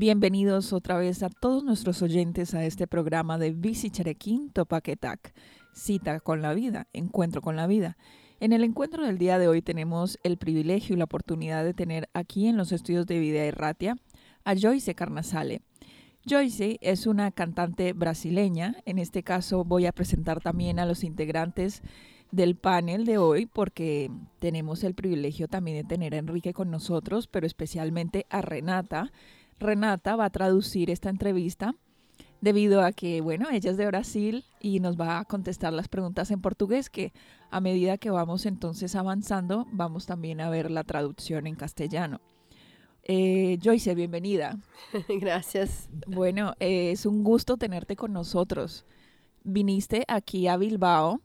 Bienvenidos otra vez a todos nuestros oyentes a este programa de Bici Cherequín Topaquetac, cita con la vida, encuentro con la vida. En el encuentro del día de hoy tenemos el privilegio y la oportunidad de tener aquí en los estudios de Vida Erratia a Joyce Carnasale. Joyce es una cantante brasileña, en este caso voy a presentar también a los integrantes del panel de hoy porque tenemos el privilegio también de tener a Enrique con nosotros, pero especialmente a Renata, Renata va a traducir esta entrevista debido a que, bueno, ella es de Brasil y nos va a contestar las preguntas en portugués, que a medida que vamos entonces avanzando, vamos también a ver la traducción en castellano. Eh, Joyce, bienvenida. Gracias. Bueno, eh, es un gusto tenerte con nosotros. Viniste aquí a Bilbao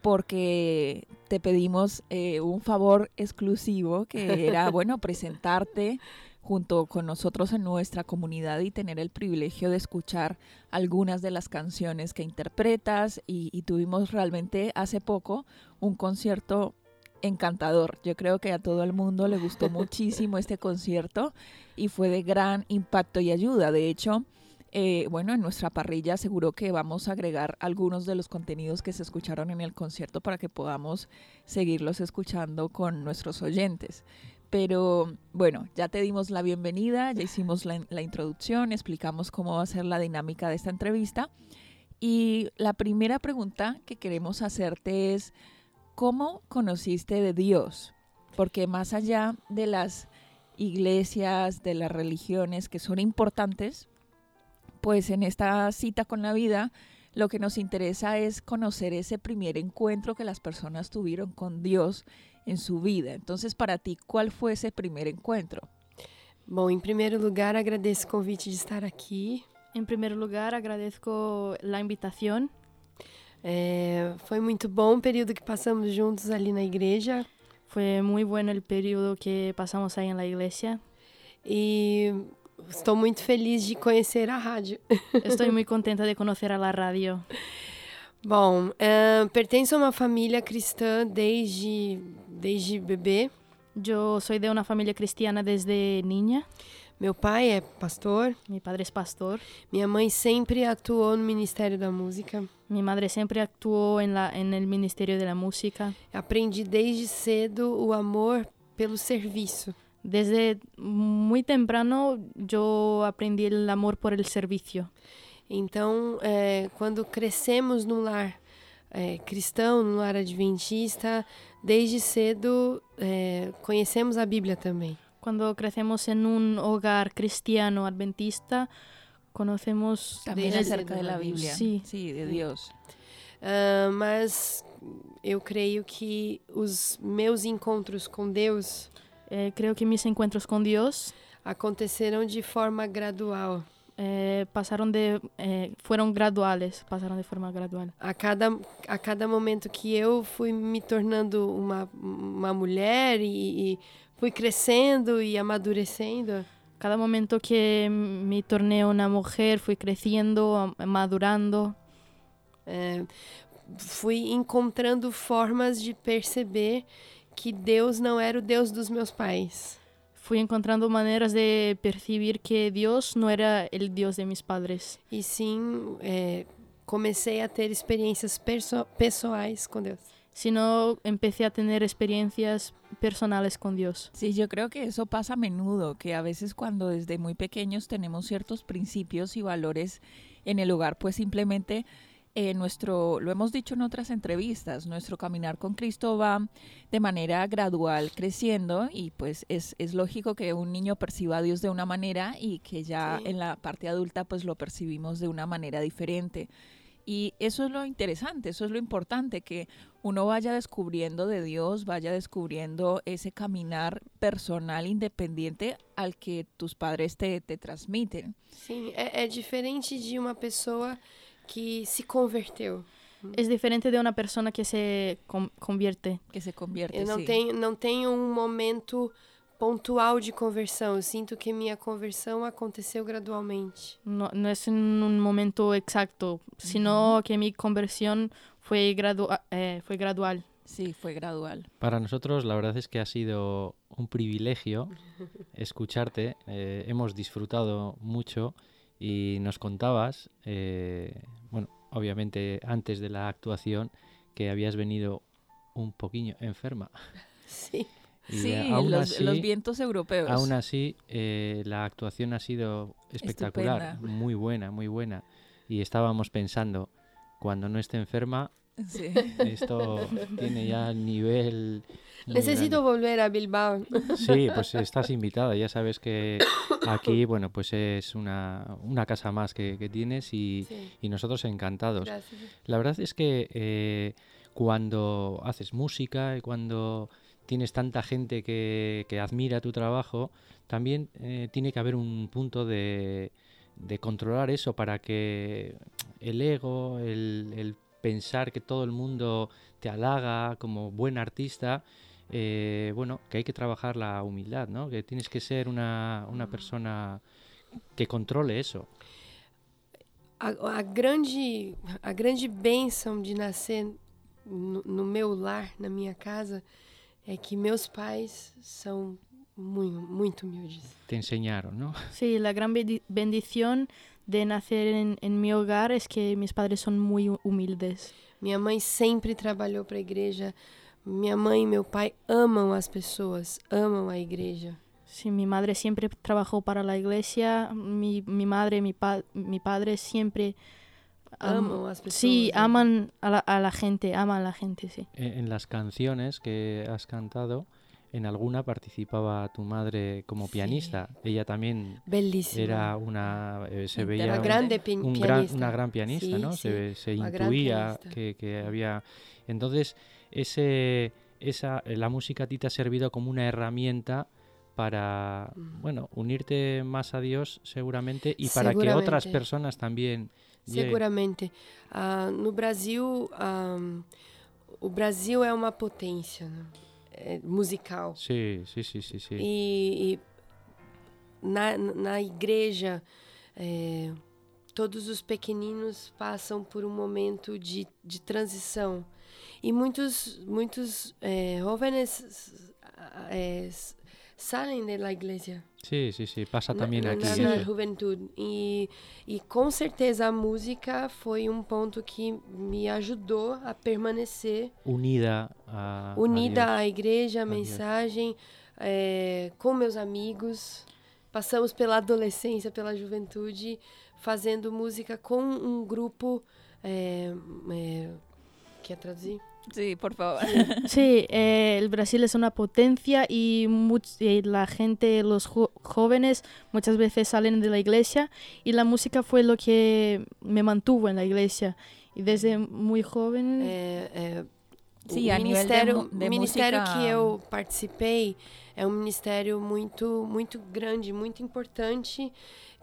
porque te pedimos eh, un favor exclusivo que era, bueno, presentarte junto con nosotros en nuestra comunidad y tener el privilegio de escuchar algunas de las canciones que interpretas y, tuvimos realmente hace poco un concierto encantador. Yo creo que a todo el mundo le gustó muchísimo este concierto y fue de gran impacto y ayuda. De hecho, eh, bueno, en nuestra parrilla seguro que vamos a agregar algunos de los contenidos que se escucharon en el concierto para que podamos seguirlos escuchando con nuestros oyentes. Pero bueno, ya te dimos la bienvenida, ya hicimos la, introducción, explicamos cómo va a ser la dinámica de esta entrevista. Y la primera pregunta que queremos hacerte es, ¿cómo conociste de Dios? Porque más allá de las iglesias, de las religiones que son importantes, pues en esta cita con la vida, lo que nos interesa es conocer ese primer encuentro que las personas tuvieron con Dios en su vida. Entonces, para ti, ¿cuál fue ese primer encuentro? Bom, em primeiro lugar, agradeço o convite de estar aqui. Em primeiro lugar, agradeço a invitação. É, foi muito bom o período que passamos juntos ali na igreja. Foi muito bom o período que passamos aí na igreja. E estou muito feliz de conhecer a rádio. Estou muito contenta de conhecer a rádio. Bom, uh, pertenço a uma família cristã desde, desde bebê. Eu sou de uma família cristiana desde niña. Meu pai é pastor. Meu padre é pastor. Minha mãe sempre atuou no Ministério da Música. Minha madre sempre atuou em la, en el Ministério da Música. Aprendi desde cedo o amor pelo serviço. Desde muito temprano eu aprendi o amor por el serviço. Então, é, quando crescemos num lar é, cristão, num lar adventista, desde cedo é, conhecemos a Bíblia também. Quando crescemos em um hogar cristiano adventista, conhecemos também acerca da Bíblia, sim, sí, de Deus. Uh, mas eu creio que os meus encontros com Deus, eh, creio que meus encontros com Deus aconteceram de forma gradual. eh, pasaron de eh, fueron graduales, pasaron de forma gradual. A cada, a cada momento que eu fui me tornando uma, uma mulher e, e fui crescendo e amadurecendo, Cada momento que me torné una mujer fui creciendo, am- madurando. é, fui encontrando formas de perceber que Deus não era o Deus dos meus pais. Fui encontrando maneras de percibir que Dios no era el Dios de mis padres, E sim, é, comecei a ter experiências pessoais com Deus. sino empecé a tener experiencias personales con Dios. Sí, yo creo que eso pasa a menudo, que a veces cuando desde muy pequeños tenemos ciertos principios y valores en el hogar, pues simplemente eh, nuestro, lo hemos dicho en otras entrevistas, nuestro caminar con Cristo va de manera gradual creciendo y pues es, es lógico que un niño perciba a Dios de una manera y que ya Sí. en la parte adulta pues lo percibimos de una manera diferente. Y eso es lo interesante, eso es lo importante, que uno vaya descubriendo de Dios, vaya descubriendo ese caminar personal independiente al que tus padres te, te transmiten. É, é diferente de uma pessoa que se converteu. Es diferente de una persona que se con- convierte. Que se convierte. Eu não sí. tenho, não tenho um momento pontual de conversão. Eu sinto que minha conversão aconteceu gradualmente. No, no es en un momento exacto, sino que mi conversión fue, gradua- eh, fue gradual. Sí, fue gradual. Para nosotros la verdad es que ha sido un privilegio escucharte. eh, hemos disfrutado mucho y nos contabas, eh, bueno, obviamente antes de la actuación, que habías venido un poquillo enferma. Y sí, eh, aún los, así, los vientos europeos. aún así eh, la actuación ha sido espectacular, Estupenda. muy buena, muy buena. Y estábamos pensando, cuando no esté enferma, Sí. esto tiene ya nivel... Necesito volver a Bilbao. Sí, pues estás invitada. Ya sabes que aquí, bueno, pues es una, una casa más que, que tienes y, nosotros encantados. La verdad es que eh, cuando haces música y cuando tienes tanta gente que, que admira tu trabajo, también eh, tiene que haber un punto de, de controlar eso para que el ego, el, el pensar que todo el mundo te halaga como buen artista, eh, bueno, que hay que trabajar la humildad, ¿no? Que tienes que ser una, una persona que controle eso. A, a grande, a grande bênção de nascer no, no meu lar, na minha casa, é que meus pais são muito, muito humildes. Te enseñaron, ¿no? Sí, la gran bendi- bendición de nacer en, en mi hogar es que mis padres son muy hu- humildes. Minha mãe sempre trabalhou para a igreja. Minha mãe e meu pai amam as pessoas, amam a igreja. Sí, mi madre siempre trabajó para la iglesia, mi, mi madre, mi, pa- mi padre siempre am- Amam as pessoas. sí, aman a la, a la gente, aman a la gente, sí. En en las canciones que has cantado, en alguna participaba tu madre como Sí. pianista. Ella también Belíssima. era una. eh, se veía Uma un- grande un pianista. gran- una gran pianista, Sí, ¿no? sí, Se, se una intuía que, que había. Entonces, ese, esa, la música a ti te ha servido como una herramienta para, Mm. bueno, unirte más a Dios seguramente y para que otras Seguramente. personas también. Seguramente. Ah, no Brasil, ah, o Brasil é uma potência né? É musical. Sí, sí, sí, sí, sí. E, e na, na igreja, é, todos os pequeninos passam por um momento de, de transição. E muitos, muitos é, jovens é, saem da igreja. Sí, sí, sí, pasa también na, aquí. na, na juventude. E, e com certeza a música foi um ponto que me ajudou a permanecer unida a, a unida Dios. à igreja, à mensagem, é, com meus amigos. Passamos pela adolescência, pela juventude, fazendo música com um grupo. É, é, quer traduzir? Sí, por favor. Sí, eh, el Brasil es una potencia y, y la gente, los jóvenes muchas veces salen de la iglesia y la música fue lo que me mantuvo en la iglesia. Y desde muy joven, É, é, Sim, o de ministério, mu- de o ministério música- que eu participei é um ministério muito, muito grande, muito importante,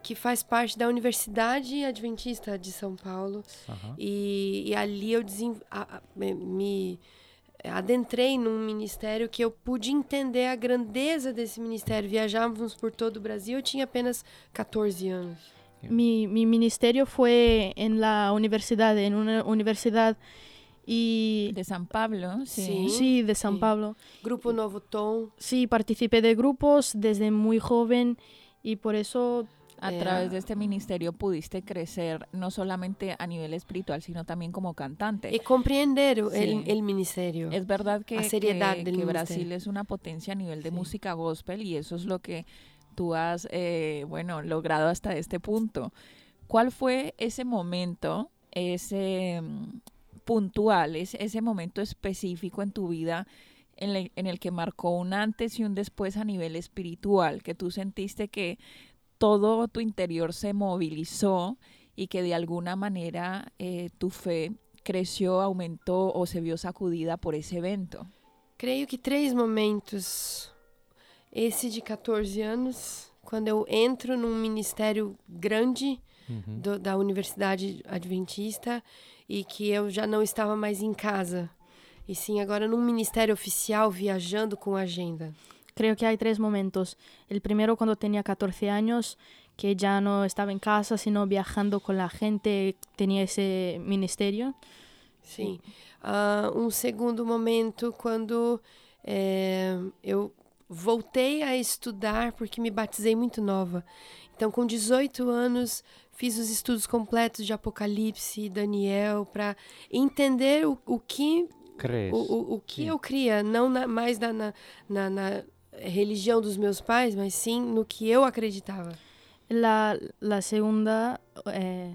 que faz parte da Universidade Adventista de São Paulo. Ajá. E, e ali eu desen, a- a- me- me adentrei num ministério que eu pude entender a grandeza desse ministério. Viajávamos por todo o Brasil, eu tinha apenas 14 anos. Mi, mi ministerio fue en la universidad, en una universidad y... De San Pablo, sí. Sí. Sí, de San Sí. Pablo. Grupo Novo Tom. Sí, participé de grupos desde muy joven y por eso A Eh, través de este ministerio pudiste crecer no solamente a nivel espiritual, sino también como cantante. Compreender o- Sí. el, el ministerio. Es verdad que, seriedad que-. Brasil es una potencia a nivel de Sí. música gospel y eso es lo que tú has, eh, bueno, logrado hasta este punto. ¿Cuál fue ese momento, ese mm, puntual, ese, ese momento específico en tu vida en, le- en el que marcó un antes y un después a nivel espiritual, que tú sentiste que todo tu interior se movilizó y que de alguna manera eh, tu fe creció, aumentó o se vio sacudida por ese evento? Creio que três momentos. Esse de 14 anos, quando eu entro num ministério grande Ujú. do- da Universidade Adventista e que eu já não estava mais em casa. E sim agora num ministério oficial, viajando com agenda. Creo que hay tres momentos. El primero cuando tenía 14 años, que ya no estaba en casa, sino viajando con la gente, tenía ese ministerio. Sim. Ah, um segundo momento, quando eh, eu voltei a estudar, porque me batizei muito nova. Então, com 18 anos, fiz os estudos completos de Apocalipse, Daniel, para entender o, o que, o, o, o que Sim. eu cria, não na- mais na, na, na religião dos meus pais, mas sim no que eu acreditava. La, la segunda... eh,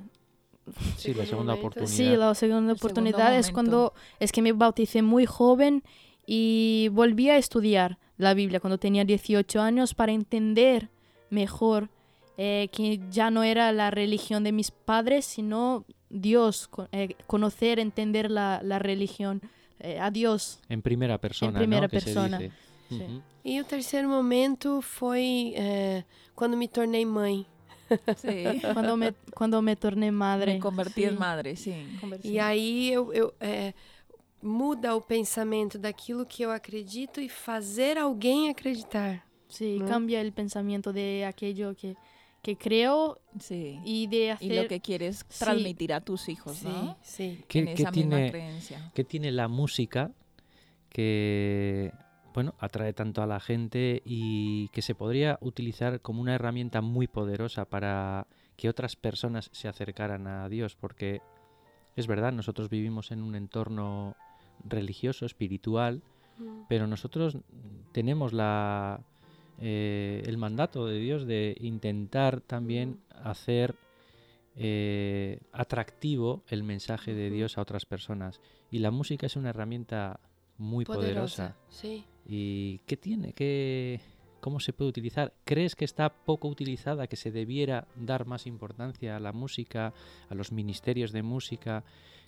Sí, la segunda oportunidad. Sí, la segunda oportunidad es cuando es que me bauticé muy joven y volví a estudiar la Biblia cuando tenía 18 años para entender mejor eh, que ya no era la religión de mis padres, sino Dios, eh, conocer, entender la, la religión, eh, a Dios. En primera persona, ¿no? primera Que se persona. dice. Sí. Ujú. E o terceiro momento foi eh, quando me tornei mãe. Sí. Cuando me, cuando me torné madre. Me convertí en Sí. madre, sí. E aí eu, eu, é, muda o pensamento daquilo que eu acredito e fazer alguém acreditar. Sí, ¿no? cambia el pensamiento de aquello que, que creo Sí. y de Y hacer... lo que quieres Sí. transmitir a tus hijos, Sí, ¿no? sí. ¿Qué, en qué esa misma tiene, creencia. qué tiene la música que bueno, atrae tanto a la gente y que se podría utilizar como una herramienta muy poderosa para que otras personas se acercaran a Dios? Porque es verdad, nosotros vivimos en un entorno religioso, espiritual, pero nosotros tenemos la, eh, el mandato de Dios de intentar también hacer eh, atractivo el mensaje de. Dios a otras personas. Y la música es una herramienta muy poderosa. Sí. ¿Y qué tiene? ¿Qué, ¿Cómo se puede utilizar? ¿Crees que está poco utilizada, que se debiera dar más importancia a la música, a los ministerios de música?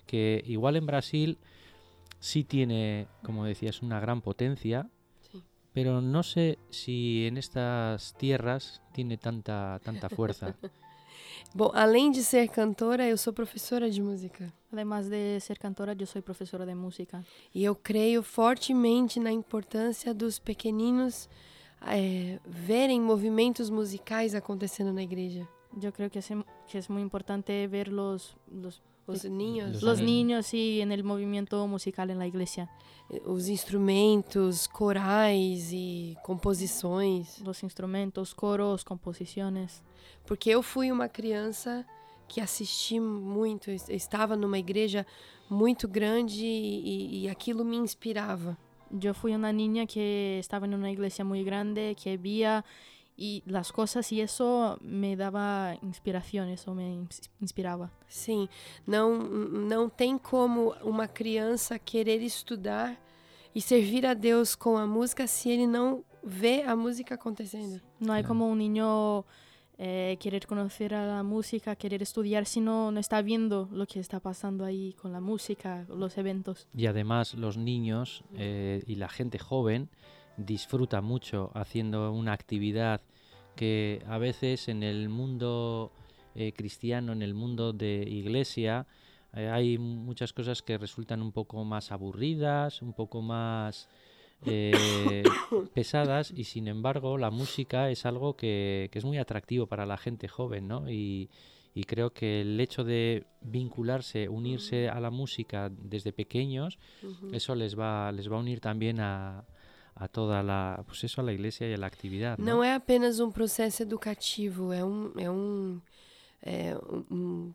Que igual en Brasil sí tiene, como decías, una gran potencia, Sí. pero no sé si en estas tierras tiene tanta, tanta fuerza. Bom, além de ser cantora, eu sou professora de música. Además de ser cantora, yo soy profesora de música. E eu creio fortemente na importância dos pequeninos eh, verem movimentos musicais acontecendo na igreja. Yo creo que em- que es muy importante ver los, Os Sí. ninhos, Los niños y en el movimiento musical en la iglesia. os instrumentos, corais e composições. Los instrumentos, coros, composiciones. Porque eu fui uma criança que assisti muito, eu estava numa igreja muito grande e, e aquilo me inspirava. Yo fui una niña que estaba en una iglesia muy grande, que veía y las cosas y eso me daba inspiración, eso me ins- inspiraba. Sim, não, não tem como uma criança querer estudar e servir a Deus com a música se ele não vê a música acontecendo. No hay Claro. como un niño eh, querer conocer a la música, querer estudiar si no, no está viendo lo que está pasando ahí con la música, los eventos. Y además los niños eh, y la gente joven disfruta mucho haciendo una actividad que a veces en el mundo eh, cristiano, en el mundo de iglesia, Eh, hay muchas cosas que resultan un poco más aburridas, un poco más eh, pesadas y sin embargo la música es algo que, que, es muy atractivo para la gente joven, ¿no? Y, y creo que el hecho de vincularse, unirse a la música desde pequeños, eso les va, les va a unir también a, a toda la, pues eso, a la iglesia y a la actividad. Não, é apenas um processo educativo, é um, é um, é um,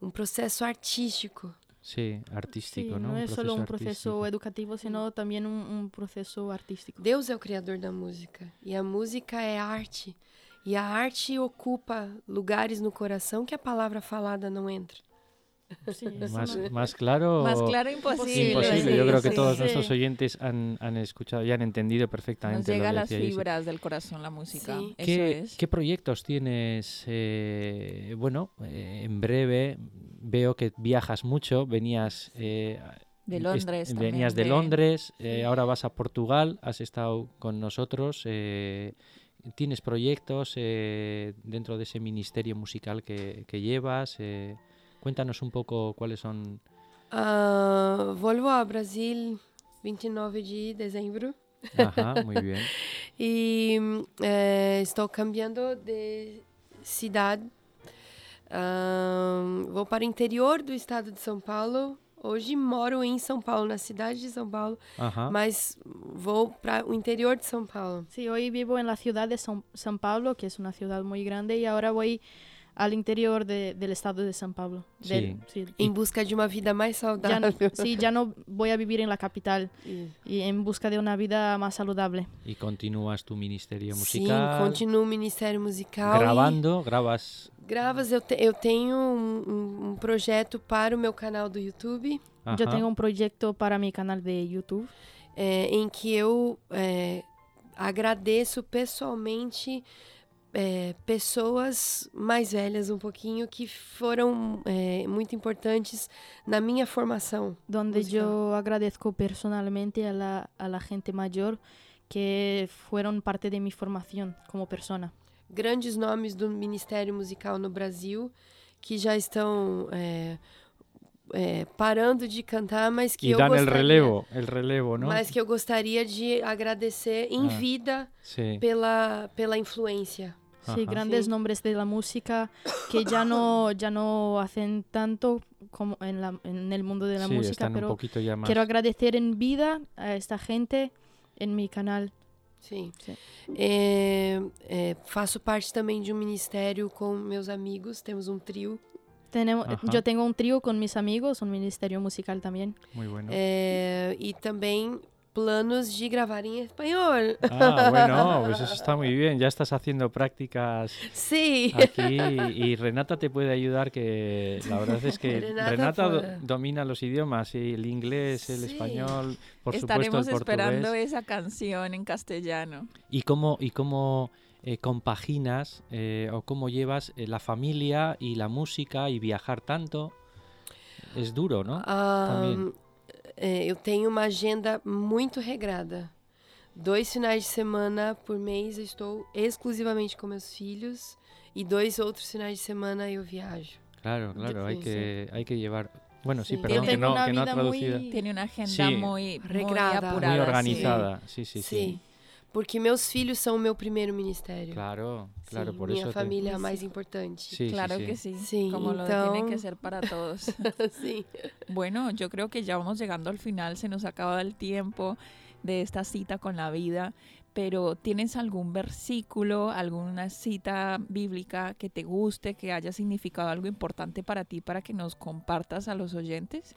um processo artístico. Sí, artístico, sí, ¿no? No un es solo un proceso proceso artístico. educativo, sino también un, un proceso artístico. Deus é o criador da música e a música é arte. E a arte ocupa lugares no coração que a palavra falada não entra. Sí, Más, claro. Más claro imposible. Imposible. sí, Yo creo que sí, todos sí. nuestros oyentes han, han escuchado y han entendido Nos perfectamente llega a lo que las fibras del corazón la música. Sí. Eso ¿Qué, es. qué proyectos tienes? eh, bueno, eh, en breve veo que viajas mucho. Venías eh, De Londres también, Venías de de- Londres, eh, ahora vas a Portugal, has estado con nosotros. eh, ¿Tienes proyectos eh, dentro de ese ministerio musical que, que llevas? Eh, cuéntanos un poco cuáles son. Ah, vou ao Brasil 29 de dezembro Ajá, muy bien. e eh, estou cambiando de cidade. Ah, vou para o interior do estado de São Paulo. Hoje moro em São Paulo, na cidade de São Paulo, Ajá. mas vou para o interior de São Paulo. Sí, hoy vivo en la ciudad de San, San Pablo, que es una ciudad muy grande, y ahora voy al interior de- del estado de San Pablo. Del- sí. Em busca de uma vida mais Ya no, saudável. sí, ya no voy a vivir en la capital E- y en busca de una vida más saludable. Y continúas tu ministerio Sim, musical. continuo o Ministério Musical. e grabando, grabas. Gravas, eu, te- eu tenho um, um- um projeto para o meu canal do YouTube, Yo Ajá. tengo un proyecto para mi canal de YouTube é, em que eu é, agradeço pessoalmente é, pessoas mais velhas um pouquinho que foram é, muito importantes na minha formação. donde Musical. yo agradezco personalmente a la, a la gente mayor que fueron parte de mi formación como persona. Grandes nomes do Ministério Musical no Brasil que já estão é, é, parando de cantar, mas que Y eu dan el gostaria- relevo, el relevo, ¿no? Mas que eu gostaria de agradecer em Ah. vida Sí. pela, pela influência. Sí, Ajá. grandes Sí. nombres de la música que ya no, ya no hacen tanto como en, la- en el mundo de la Sí, música, están un pero poquito ya más. quiero agradecer en vida a esta gente en mi canal. Sim. Sim. É, é, faço parte também de um ministério com meus amigos, temos um trio. Tenemos, Ajá. yo tengo un trío con mis amigos, un ministerio musical también. Muy bueno. é, e também planos de gravar em espanhol. Ah, bueno, pues eso está muy bien. Ya estás haciendo prácticas Sim! aquí y Renata te puede ayudar que la verdad es que Renata Renata do- puede. domina los idiomas, sí, el inglés, el Sí. español, por Estaremos supuesto el esperando portugués. esa canción en castellano. ¿Y cómo, y cómo eh, compaginas eh, o cómo llevas eh, la familia y la música y viajar tanto? Es duro, ¿no? Ah. É, eu tenho uma agenda muito regrada. Dois finais de semana por mês eu estou exclusivamente com meus filhos e dois outros finais de semana eu viajo. Claro, claro, hay sí, que, hay que llevar. Bueno, sí, Sí. perdón, que no, que no ha traducido. muy- Tiene una agenda Sí. muy, muy Regrada. apurada. Muy sí. organizada, sí, sí, sí. Sim. Porque meus filhos são o meu primeiro ministério. Claro, claro, Sim, por minha eso. te- família é a mais importante. Sí, sí, Claro sí. que sí, Sí, como lo tiene que entonces- ser para todos. Sim. Bueno, yo creo que ya vamos llegando al final, se nos acaba el tiempo de esta cita con la vida, pero ¿tienes algún versículo, alguna cita bíblica que te guste, que haya significado algo importante para ti, para que nos compartas a los oyentes?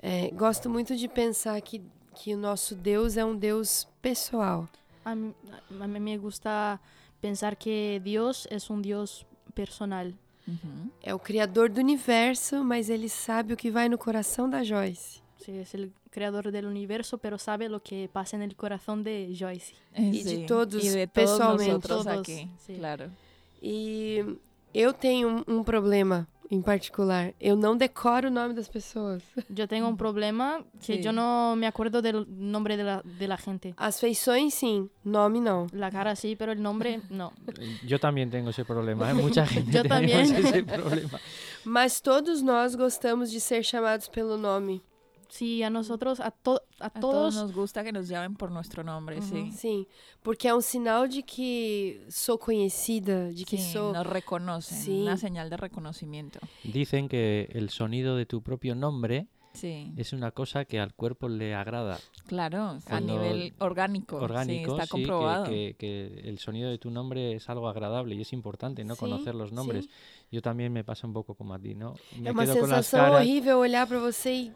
É, gosto muito de pensar que, que o nosso Deus é um Deus pessoal. A mí, a mí me gusta pensar que Dios es un Dios personal. Ujú. É o criador do universo, mas ele sabe o que vai no coração da Joyce. Sí, es el creador del universo, pero sabe lo que pasa en el corazón de Joyce. Y de todos y de todos pessoalmente. Todos, aquí, sí. claro. E eu tenho um, um problema em particular. Eu não decoro o nome das pessoas. Yo tengo un problema que Sí. yo no me acuerdo del nombre de la, de la gente. As feições, sim. Nome, não. La cara sí, pero el nombre no. Yo también tengo ese problema, ¿eh? mucha gente Yo tenemos también. ese problema. Mas todos nós gostamos de ser chamados pelo nome. Sí, a nosotros, a, to- a A todos todos, nos gusta que nos llamen por nuestro nombre, sí. Sim, porque é um sinal de que sou conhecida, de que Sí, sou. nos reconocen, Sí. una señal de reconocimiento. Dicen que el sonido de tu propio nombre Sí, es una cosa que al cuerpo le agrada. claro, a Cuando- nivel orgánico, Orgánico, sí, está sí, comprobado. que, que- que el sonido de tu nombre es algo agradable y es importante, ¿no? Sí, Conocer los nombres. sí. Yo también me pasa un poco como a ti, ¿no? Me É uma quedo con las sensação caras. horrível olhar para você e.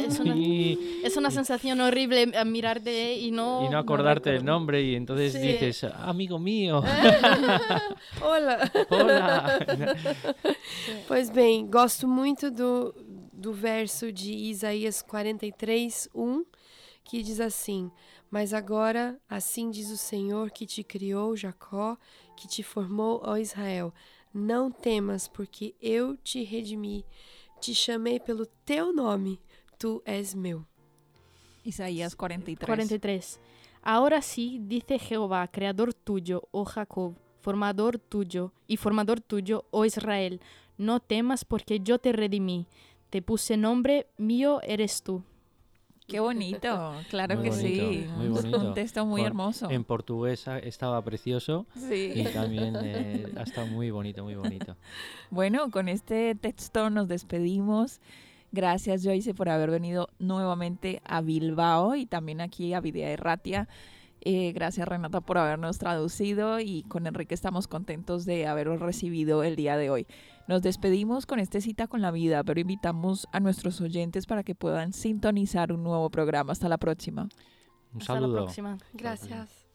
Es una- Y, es una sensación horrible mirarte y no... y no acordarte del recordar. nombre y entonces Sí. dices, amigo mío, Olá! hola. Pois bem, gosto muito do, do verso de Isaías 43, 1, que diz assim: Mas agora, assim diz o Senhor que te criou, Jacó, que te formou, ó Israel: Não temas, porque eu te redimi, te chamei pelo teu nome, tu és meu. Isaías 43. 43. Ahora sí, dice Jehová, creador tuyo, oh Jacob, formador tuyo y formador tuyo, oh Israel, no temas porque yo te redimí, te puse nombre, mío eres tú. Qué bonito, claro Muy que bonito, sí. muy un- bonito. Un texto muy Con- hermoso. En portugués estaba precioso y Sí. también eh, ha estado muy bonito, muy bonito. Bueno, con este texto nos despedimos. Gracias, Joyce, por haber venido nuevamente a Bilbao y también aquí a Videa Erratia. Eh, gracias, Renata, por habernos traducido y con Enrique estamos contentos de haberos recibido el día de hoy. Nos despedimos con este cita con la vida, pero invitamos a nuestros oyentes para que puedan sintonizar un nuevo programa. Hasta la próxima. Un Hasta la saludo. próxima. Gracias.